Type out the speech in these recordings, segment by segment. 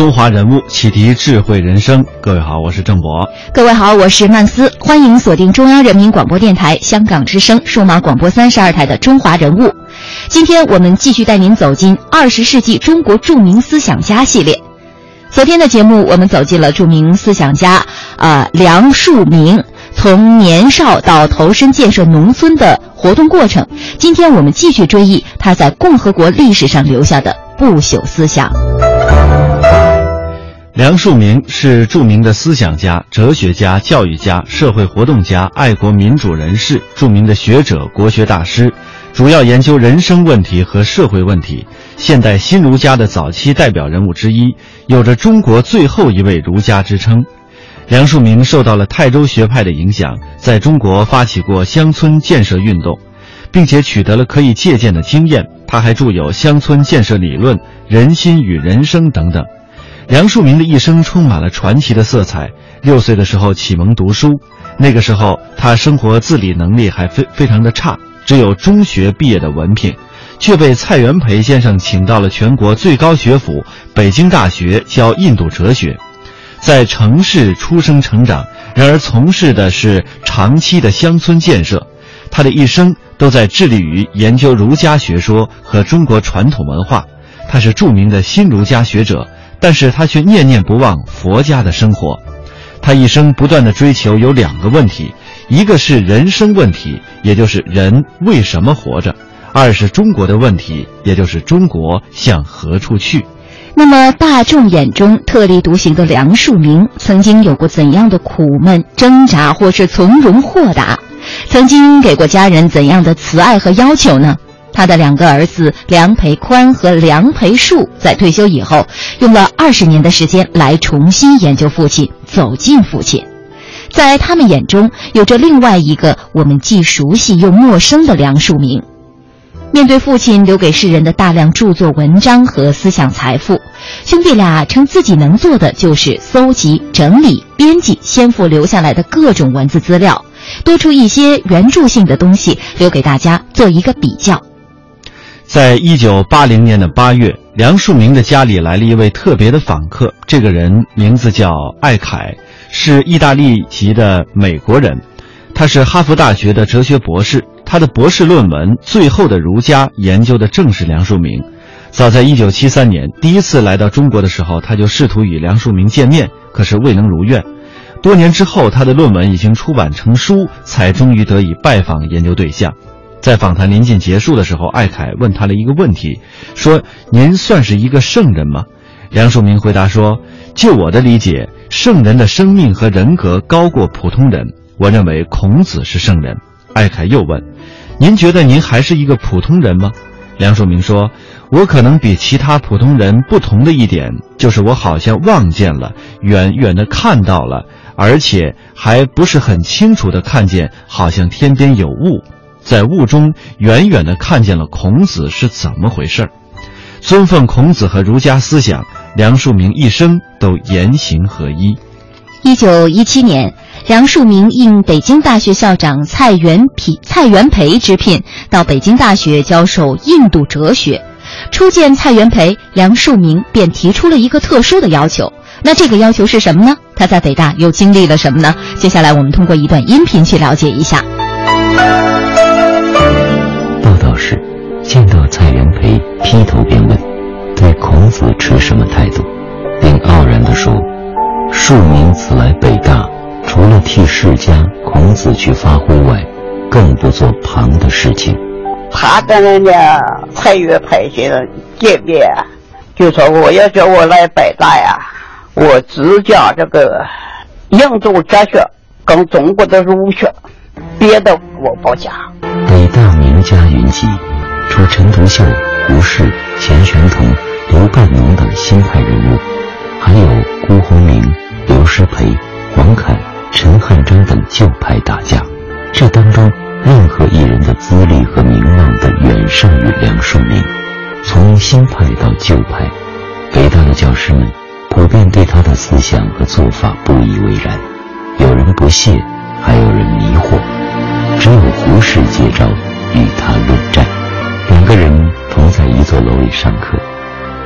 中华人物，启迪智慧人生。各位好，我是郑博。各位好，我是曼斯，欢迎锁定中央人民广播电台香港之声数码广播三十二台的《中华人物》。今天我们继续带您走进二十世纪中国著名思想家系列。昨天的节目，我们走进了著名思想家啊、梁漱溟从年少到投身建设农村的活动过程。今天我们继续追忆他在共和国历史上留下的不朽思想。梁漱溟是著名的思想家、哲学家、教育家、社会活动家、爱国民主人士，著名的学者、国学大师，主要研究人生问题和社会问题，现代新儒家的早期代表人物之一，有着“中国最后一位儒家”之称。梁漱溟受到了泰州学派的影响，在中国发起过乡村建设运动，并且取得了可以借鉴的经验。他还著有《乡村建设理论》《人心与人生》等等。梁漱溟的一生充满了传奇的色彩。六岁的时候启蒙读书，那个时候他生活自理能力还非非常的差，只有中学毕业的文凭，却被蔡元培先生请到了全国最高学府北京大学教印度哲学。在城市出生成长，然而从事的是长期的乡村建设。他的一生都在致力于研究儒家学说和中国传统文化。他是著名的新儒家学者。但是他却念念不忘佛家的生活，他一生不断的追求有两个问题，一个是人生问题，也就是人为什么活着；二是中国的问题，也就是中国向何处去。那么，大众眼中特立独行的梁漱溟，曾经有过怎样的苦闷挣扎，或是从容豁达？曾经给过家人怎样的慈爱和要求呢？他的两个儿子梁培宽和梁培树在退休以后，用了二十年的时间来重新研究父亲，走进父亲。在他们眼中，有着另外一个我们既熟悉又陌生的梁漱溟。面对父亲留给世人的大量著作文章和思想财富，兄弟俩称自己能做的就是搜集、整理、编辑先父留下来的各种文字资料，多出一些原著性的东西，留给大家做一个比较。在一九八零年的八月，梁漱溟的家里来了一位特别的访客。这个人名字叫艾凯，是意大利籍的美国人，他是哈佛大学的哲学博士。他的博士论文《最后的儒家》研究的正是梁漱溟。早在一九七三年第一次来到中国的时候，他就试图与梁漱溟见面，可是未能如愿。多年之后，他的论文已经出版成书，才终于得以拜访研究对象。在访谈临近结束的时候，艾凯问他了一个问题，说：“您算是一个圣人吗？”梁漱溟回答说：“就我的理解，圣人的生命和人格高过普通人。我认为孔子是圣人。”艾凯又问：“您觉得您还是一个普通人吗？”梁漱溟说：“我可能比其他普通人不同的一点，就是我好像望见了，远远的看到了，而且还不是很清楚的看见，好像天边有雾。”在雾中远远地看见了孔子是怎么回事儿尊奉孔子和儒家思想，梁漱溟一生都言行合一。一九一七年，梁漱溟应北京大学校长蔡元培蔡元培之聘，到北京大学教授印度哲学。初见蔡元培，梁漱溟便提出了一个特殊的要求。那这个要求是什么呢？他在北大又经历了什么呢？接下来我们通过一段音频去了解一下。蔡元培劈头便问：“对孔子持什么态度？”并傲然地说：“庶民此来北大，除了替世家孔子去发挥外，更不做旁的事情。”他跟人家蔡元培先生见面，就说我要叫我来北大呀，我只讲这个印度哲学跟中国的儒学，别的我不讲。北大名家云集，除陈独秀、胡适、钱玄同、刘半农等新派人物，还有辜鸿铭、刘师培、黄侃、陈汉章等旧派大家。这当中任何一人的资历和名望都远胜于梁漱溟。从新派到旧派，北大的教师们普遍对他的思想和做法不以为然，有人不屑，还有人迷惑。只有胡适接招与他论，同在一座楼里上课。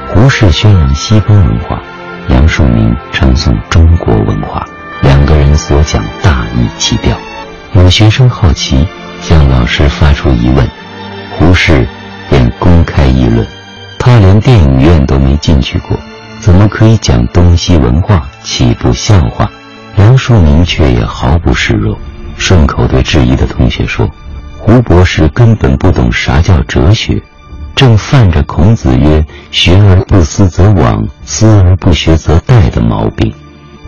胡适宣扬西方文化，杨树明称颂中国文化，两个人所讲大异其调。有学生好奇，向老师发出疑问，胡适便公开议论：他连电影院都没进去过，怎么可以讲东西文化？岂不笑话？杨树明却也毫不示弱，顺口对质疑的同学说：“胡博士根本不懂啥叫哲学。”正犯着孔子曰“学而不思则罔，思而不学则殆”的毛病。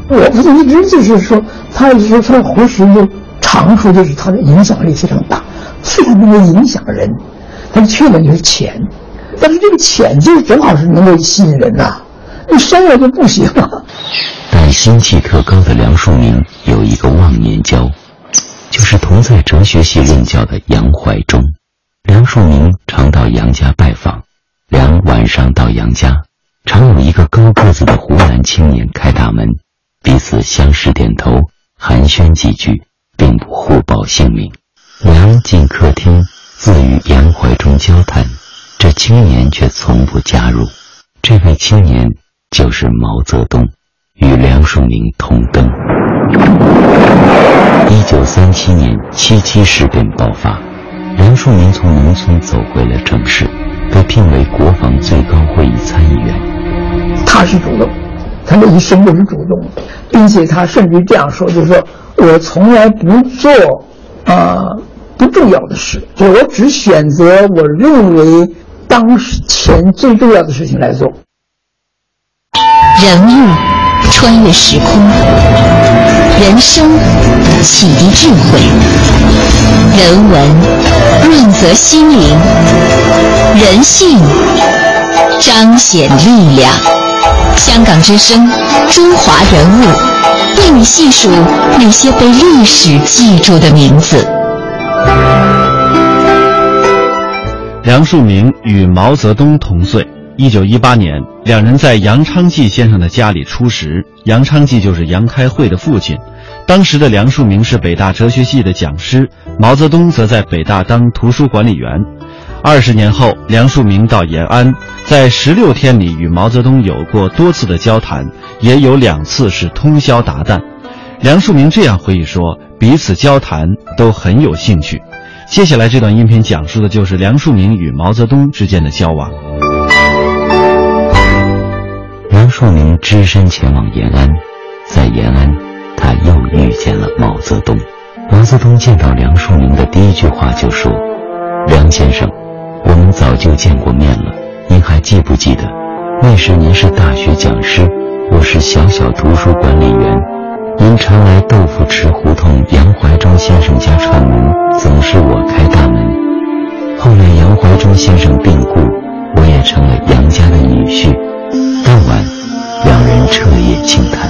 我不是一直就是说，他一直说他胡适的长处就是他的影响力非常大，非常能够影响人。他的缺点就是浅，但是这个浅就是正好是能够吸引人呐。你深了就不行了。但心气特高的梁漱溟有一个忘年交，就是同在哲学系任教的杨怀忠。梁漱溟常到杨家拜访，梁晚上到杨家，常有一个高个子的湖南青年开大门，彼此相视点头，寒暄几句，并不互报姓名。梁进客厅，自与杨怀忠交谈，这青年却从不加入。这位青年就是毛泽东，与梁漱溟同登。一九三七年七七事变爆发。梁漱溟从农村走回了城市，被聘为国防最高会议参议员。他是主动，他的一生都是主动，并且他甚至这样说，就是说我从来不做啊不重要的事，就我只选择我认为当前最重要的事情来做。人物穿越时空，人生启迪智慧，人文。润泽心灵，人性彰显力量。香港之声，中华人物，为你细数那些被历史记住的名字。梁漱溟与毛泽东同岁，一九一八年，两人在杨昌济先生的家里初识。杨昌济就是杨开慧的父亲。当时的梁漱溟是北大哲学系的讲师，毛泽东则在北大当图书管理员。二十年后，梁漱溟到延安，在十六天里与毛泽东有过多次的交谈，也有两次是通宵达旦。梁漱溟这样回忆说：“彼此交谈都很有兴趣。”接下来这段音频讲述的就是梁漱溟与毛泽东之间的交往。梁漱溟只身前往延安，在延安。又遇见了毛泽东。毛泽东见到梁漱溟的第一句话就说：“梁先生，我们早就见过面了，您还记不记得？那时您是大学讲师，我是小小图书管理员。您常来豆腐池胡同杨怀忠先生家串门，总是我开大门。后来杨怀忠先生病故，我也成了杨家的女婿。当晚，两人彻夜倾谈。”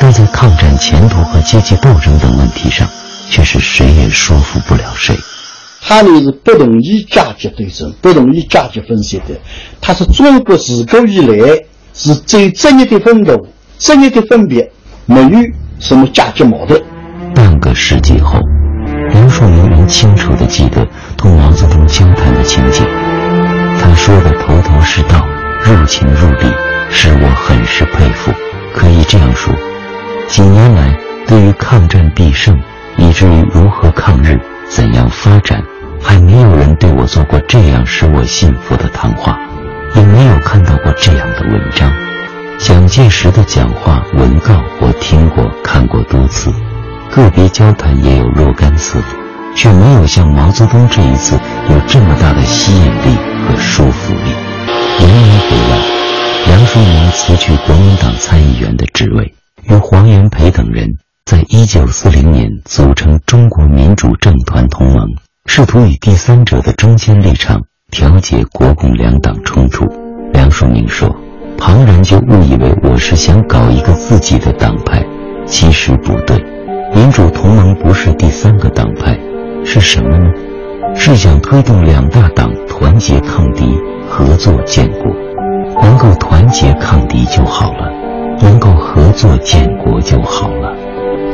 但在抗战前途和阶级斗争等问题上，却是谁也说服不了谁。他呢是不同意阶级斗争，不同意阶级分析的。他是中国自古以来是最职业的奋斗、职业的分别，没有什么阶级矛盾。半个世纪后，梁漱溟仍清楚地记得同毛泽东交谈的情景。他说的头头是道，入情入理，使我很是佩服。可以这样说。几年来，对于抗战必胜，以至于如何抗日、怎样发展，还没有人对我做过这样使我信服的谈话，也没有看到过这样的文章。蒋介石的讲话文告我听过、看过多次，个别交谈也有若干次，却没有像毛泽东这一次有这么大的吸引力和说服力。一年回来，梁漱溟辞去国民党参议员的职位。与黄炎培等人在一九四零年组成中国民主政团同盟，试图以第三者的中间立场调解国共两党冲突。梁漱溟说：“旁人就误以为我是想搞一个自己的党派，其实不对。民主同盟不是第三个党派，是什么呢？是想推动两大党团结抗敌、合作建国。能够团结抗敌就好了，能够合作建国就好了。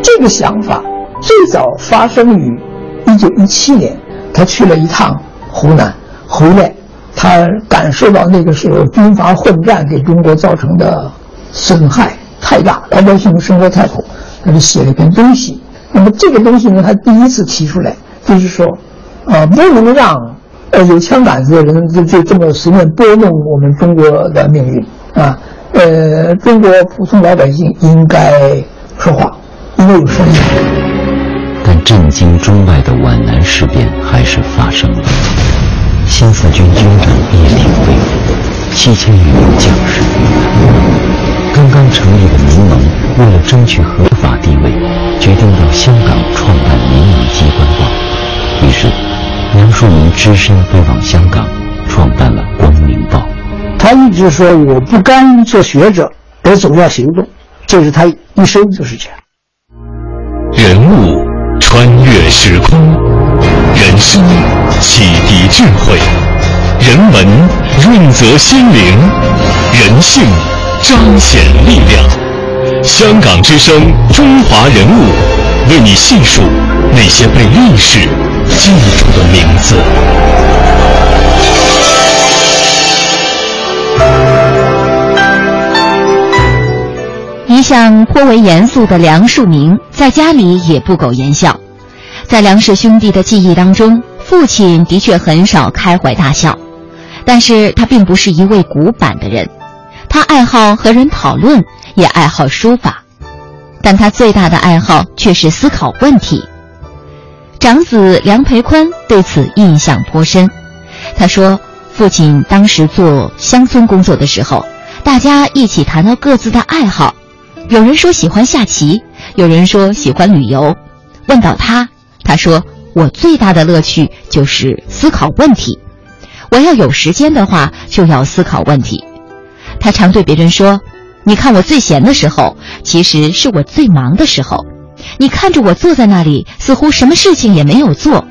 这个想法最早发生于一九一七年，他去了一趟湖南，回来，他感受到那个时候军阀混战给中国造成的损害太大，老百姓生活太苦，他就写了一篇东西。那么这个东西呢，他第一次提出来，就是说，啊，不能让呃有枪杆子的人就就这么随便拨弄我们中国的命运啊，呃，中国普通老百姓应该说话，应该有声音。但震惊中外的皖南事变还是发生了，新四军军长叶挺被俘，七千余名将士遇难。刚刚成立的民盟为了争取合法地位，决定到香港创办民营机关报。于是，梁漱溟只身飞往香港，创办了《光》。他一直说：“我不甘于做学者，我总要行动。”这是他一生就是这样。人物穿越时空，人生启迪智慧，人文润泽心灵，人性。彰显力量，香港之声，中华人物，为你细数那些被历史记住的名字。一向颇为严肃的梁漱溟，在家里也不苟言笑。在梁氏兄弟的记忆当中，父亲的确很少开怀大笑，但是他并不是一位古板的人。他爱好和人讨论，也爱好书法，但他最大的爱好却是思考问题。长子梁培宽对此印象颇深。他说，父亲当时做乡村工作的时候，大家一起谈到各自的爱好，有人说喜欢下棋，有人说喜欢旅游。问到他，他说：“我最大的乐趣就是思考问题。我要有时间的话，就要思考问题。”他常对别人说：“你看我最闲的时候，其实是我最忙的时候。你看着我坐在那里，似乎什么事情也没有做，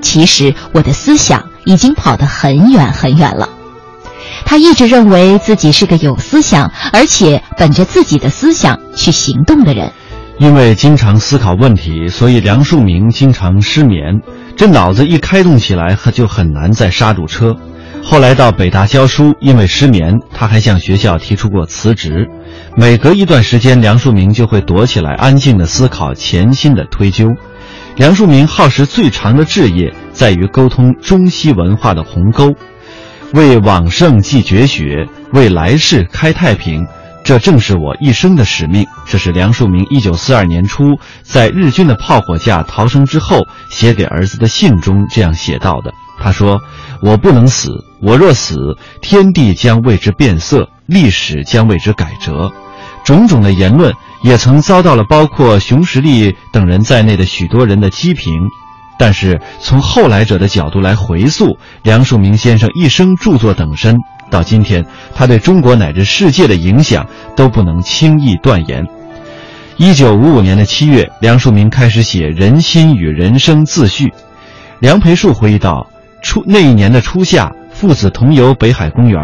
其实我的思想已经跑得很远很远了。”他一直认为自己是个有思想，而且本着自己的思想去行动的人。因为经常思考问题，所以梁漱溟经常失眠。这脑子一开动起来，他就很难再刹住车。后来到北大教书，因为失眠，他还向学校提出过辞职。每隔一段时间，梁漱溟就会躲起来，安静地思考潜心的推究。梁漱溟耗时最长的志业，在于沟通中西文化的鸿沟，为往圣继绝学，为来世开太平。这正是我一生的使命。这是梁漱溟一九四二年初在日军的炮火下逃生之后写给儿子的信中这样写到的。他说：“我不能死，我若死，天地将为之变色，历史将为之改折。”种种的言论也曾遭到了包括熊十力等人在内的许多人的批评。但是从后来者的角度来回溯梁漱溟先生一生著作等身，到今天，他对中国乃至世界的影响都不能轻易断言。一九五五年的七月，梁漱溟开始写《人心与人生》自序。梁培树回忆道。初那一年的初夏，父子同游北海公园。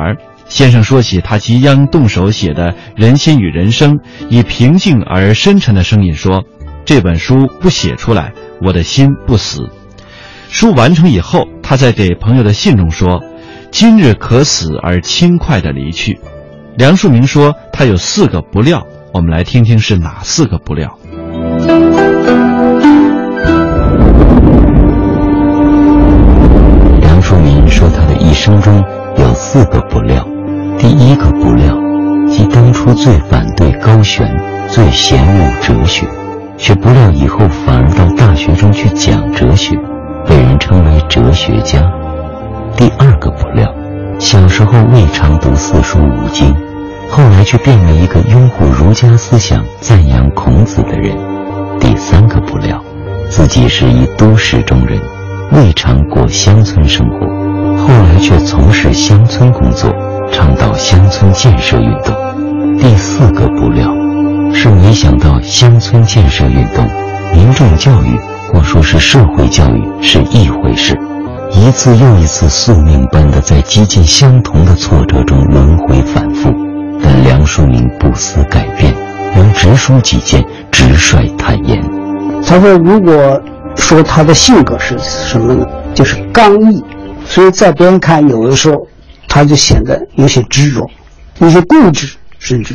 先生说起他即将动手写的《人心与人生》，以平静而深沉的声音说：“这本书不写出来，我的心不死。”书完成以后，他在给朋友的信中说：“今日可死而轻快地离去。”梁漱溟说他有四个不料，我们来听听是哪四个不料。梁漱溟说他的一生中有四个不料，第一个不料，即当初最反对高悬，最嫌恶哲学，却不料以后反而到大学中去讲哲学，被人称为哲学家。第二个不料，小时候未尝读四书五经，后来却变为一个拥护儒家思想、赞扬孔子的人。第三个不料，自己是一都市中人，未尝过乡村生活。后来却从事乡村工作，倡导乡村建设运动。第四个不料，是没想到乡村建设运动、民众教育或说是社会教育是一回事。一次又一次宿命般的在几近相同的挫折中轮回反复，但梁漱溟不思改变，仍直抒己见，直率坦言。他说：“如果说他的性格是什么呢？就是刚毅，所以在别人看，有的时候他就显得有些执着，有些固执，甚至。”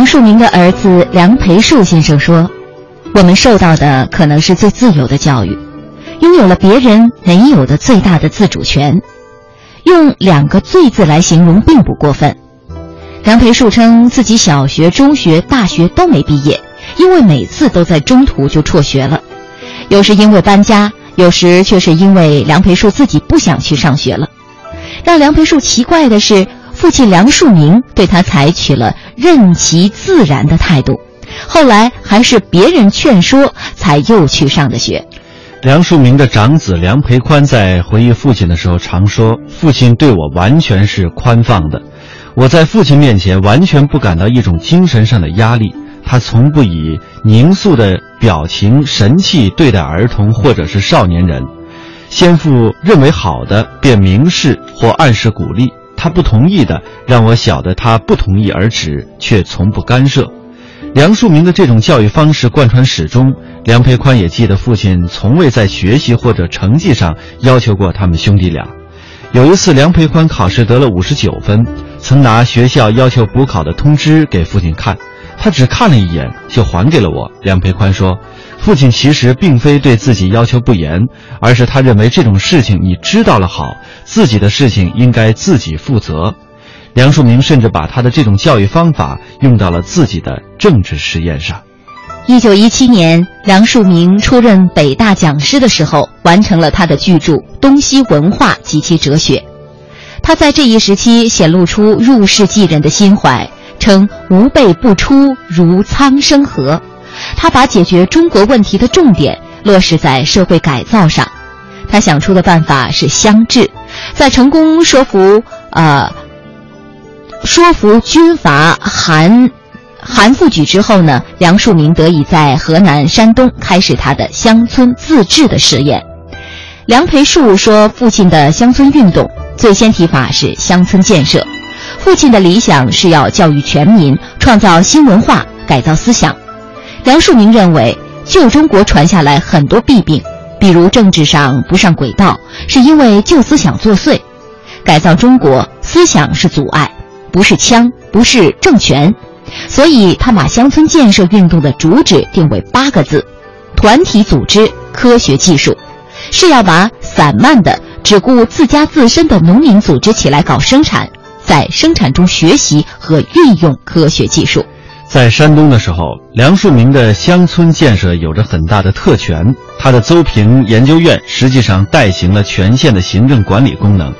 梁漱溟的儿子梁培树先生说：“我们受到的可能是最自由的教育，拥有了别人没有的最大的自主权。用两个‘最’字来形容并不过分。”梁培树称自己小学、中学、大学都没毕业，因为每次都在中途就辍学了，有时因为搬家，有时却是因为梁培树自己不想去上学了。让梁培树奇怪的是。父亲梁漱溟对他采取了任其自然的态度，后来还是别人劝说才又去上的学。梁漱溟的长子梁培宽在回忆父亲的时候常说：“父亲对我完全是宽放的，我在父亲面前完全不感到一种精神上的压力。他从不以凝肃的表情神气对待儿童或者是少年人，先父认为好的便明示或暗示鼓励。”他不同意的，让我晓得他不同意而止，却从不干涉。梁漱溟的这种教育方式贯穿始终。梁培宽也记得父亲从未在学习或者成绩上要求过他们兄弟俩。有一次，梁培宽考试得了五十九分，曾拿学校要求补考的通知给父亲看，他只看了一眼就还给了我。梁培宽说。父亲其实并非对自己要求不严，而是他认为这种事情你知道了好，自己的事情应该自己负责。梁漱溟甚至把他的这种教育方法用到了自己的政治实验上。一九一七年，梁漱溟出任北大讲师的时候，完成了他的巨著《东西文化及其哲学》。他在这一时期显露出入世济人的心怀，称“无辈不出，如苍生何”。他把解决中国问题的重点落实在社会改造上，他想出的办法是乡治，在成功说服呃说服军阀韩韩复榘之后呢，梁漱溟得以在河南、山东开始他的乡村自治的实验。梁培树说，父亲的乡村运动最先提法是乡村建设，父亲的理想是要教育全民，创造新文化，改造思想。梁漱溟认为，旧中国传下来很多弊病，比如政治上不上轨道，是因为旧思想作祟；改造中国，思想是阻碍，不是枪，不是政权。所以他把乡村建设运动的主旨定为八个字：团体组织、科学技术，是要把散漫的、只顾自家自身的农民组织起来搞生产，在生产中学习和运用科学技术。在山东的时候，梁漱溟的乡村建设有着很大的特权。他的邹平研究院实际上代行了全县的行政管理功能。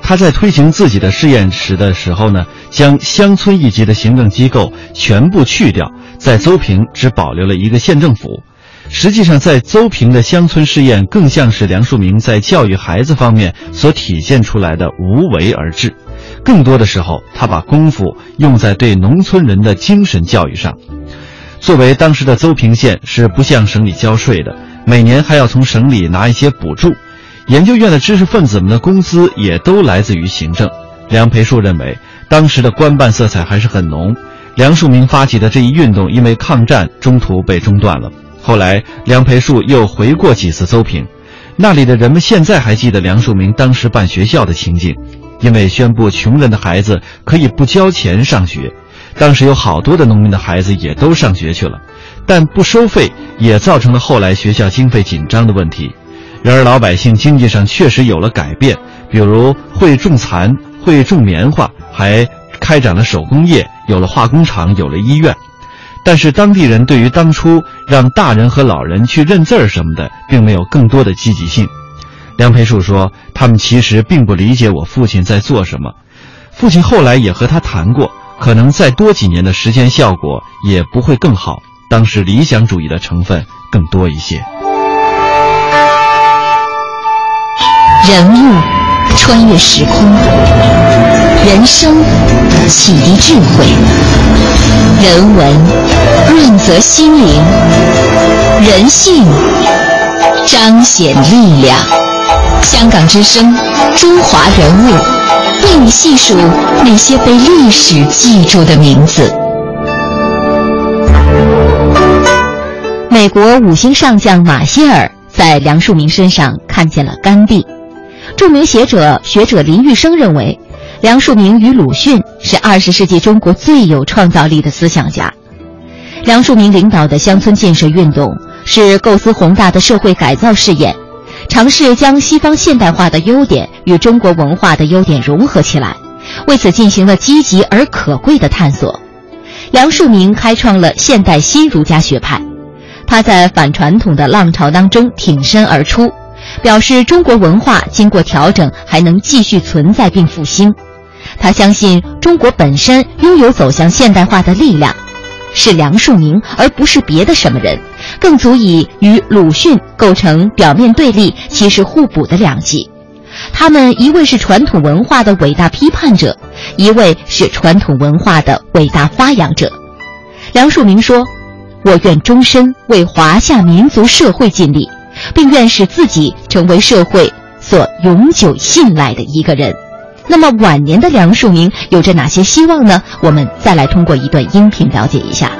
他在推行自己的试验时的时候呢，将乡村一级的行政机构全部去掉，在邹平只保留了一个县政府。实际上，在邹平的乡村试验更像是梁漱溟在教育孩子方面所体现出来的无为而治。更多的时候，他把功夫用在对农村人的精神教育上。作为当时的邹平县是不向省里交税的，每年还要从省里拿一些补助。研究院的知识分子们的工资也都来自于行政。梁培树认为，当时的官办色彩还是很浓。梁漱溟发起的这一运动，因为抗战中途被中断了。后来，梁培树又回过几次邹平，那里的人们现在还记得梁漱溟当时办学校的情景。因为宣布穷人的孩子可以不交钱上学，当时有好多的农民的孩子也都上学去了，但不收费也造成了后来学校经费紧张的问题。然而老百姓经济上确实有了改变，比如会种蚕、会种棉花，还开展了手工业，有了化工厂，有了医院。但是当地人对于当初让大人和老人去认字儿什么的，并没有更多的积极性。梁培树说：“他们其实并不理解我父亲在做什么。父亲后来也和他谈过，可能再多几年的时间，效果也不会更好。当时理想主义的成分更多一些。”人物穿越时空，人生启迪智慧，人文润泽心灵，人性彰显力量。香港之声，中华人物，为你细数那些被历史记住的名字。美国五星上将马歇尔在梁漱溟身上看见了甘地。著名学者学者林玉生认为，梁漱溟与鲁迅是二十世纪中国最有创造力的思想家。梁漱溟领导的乡村建设运动是构思宏大的社会改造试验。尝试将西方现代化的优点与中国文化的优点融合起来，为此进行了积极而可贵的探索。梁漱溟开创了现代新儒家学派，他在反传统的浪潮当中挺身而出，表示中国文化经过调整还能继续存在并复兴。他相信中国本身拥有走向现代化的力量。是梁漱溟，而不是别的什么人，更足以与鲁迅构成表面对立，其实互补的两极。他们一位是传统文化的伟大批判者，一位是传统文化的伟大发扬者。梁漱溟说：“我愿终身为华夏民族社会尽力，并愿使自己成为社会所永久信赖的一个人。”那么晚年的梁漱溟有着哪些希望呢？我们再来通过一段音频了解一下。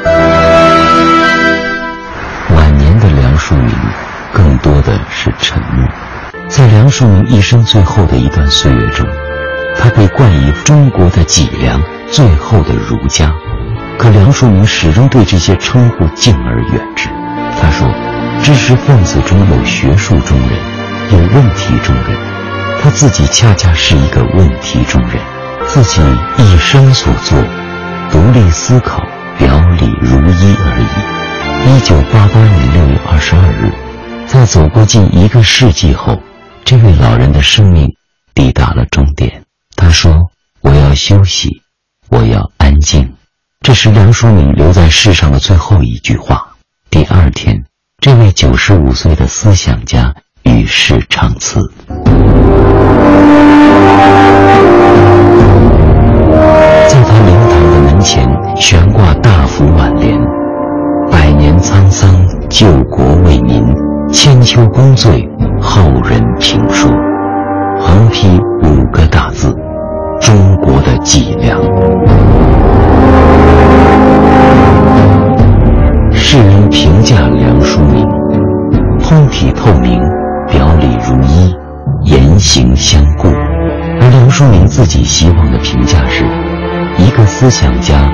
晚年的梁漱溟更多的是沉默。在梁漱溟一生最后的一段岁月中，他被冠以“中国的脊梁”“最后的儒家”，可梁漱溟始终对这些称呼敬而远之。他说：“知识分子中有学术中人，有问题中人。”他自己恰恰是一个问题中人，自己一生所做，独立思考，表里如一而已。一九八八年六月二十二日，在走过近一个世纪后，这位老人的生命抵达了终点。他说：“我要休息，我要安静。”这是梁漱溟留在世上的最后一句话。第二天，这位九十五岁的思想家与世长辞。千秋功罪，后人评说。”横批五个大字：“中国的脊梁。”世人评价梁漱溟：通体透明，表里如一。言行相顾，而梁漱溟自己希望的评价是：一个思想家，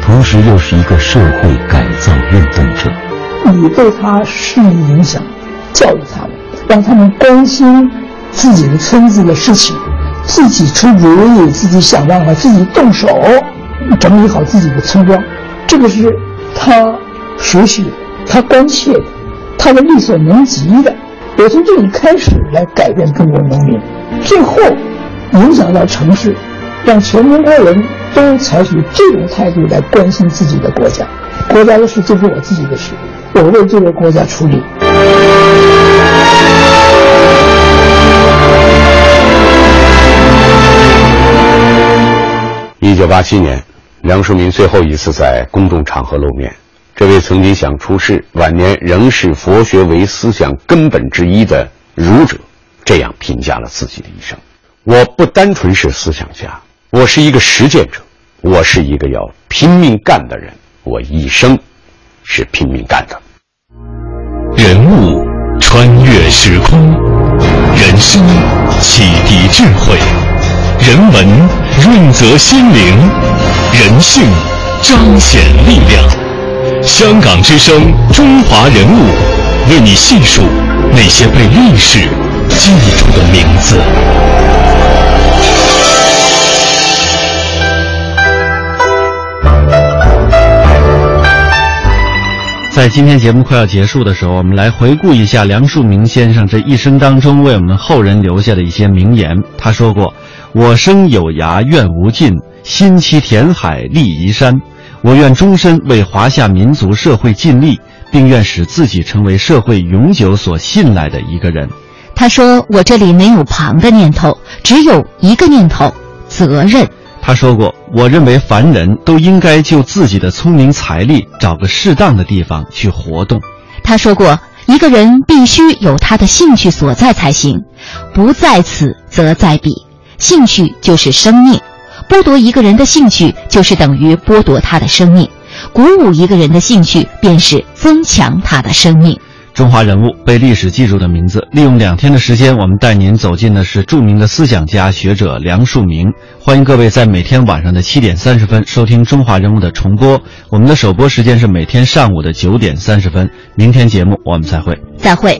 同时又是一个社会改造运动者。你对他是影响，教育他们，让他们关心自己的村子的事情，自己出主意，自己想办法，自己动手整理好自己的村庄。这个是他熟悉，他关切的，他的力所能及的。我从这里开始来改变中国农民，最后影响到城市，让全中国人都采取这种态度来关心自己的国家。国家的事就是我自己的事，我为这个国家出力。一九八七年，梁漱溟最后一次在公众场合露面。这位曾经想出世、晚年仍视佛学为思想根本之一的儒者，这样评价了自己的一生：我不单纯是思想家，我是一个实践者，我是一个要拼命干的人，我一生是拼命干的。人物穿越时空，人生启迪智慧，人文润泽心灵，人性彰显力量。香港之声，中华人物，为你细数那些被历史记住的名字。在今天节目快要结束的时候，我们来回顾一下梁漱溟先生这一生当中为我们后人留下的一些名言。他说过：“我生有涯愿无尽，心期填海立移山。我愿终身为华夏民族社会尽力，并愿使自己成为社会永久所信赖的一个人。”他说：“我这里没有旁的念头，只有一个念头——责任。”他说过：“我认为凡人都应该就自己的聪明才力找个适当的地方去活动。”他说过：“一个人必须有他的兴趣所在才行，不在此则在彼。兴趣就是生命，剥夺一个人的兴趣，就是等于剥夺他的生命；鼓舞一个人的兴趣，便是增强他的生命。”中华人物被历史记住的名字，利用两天的时间，我们带您走进的是著名的思想家学者梁漱溟。欢迎各位在每天晚上的七点三十分收听《中华人物》的重播。我们的首播时间是每天上午的九点三十分。明天节目我们再会，再会。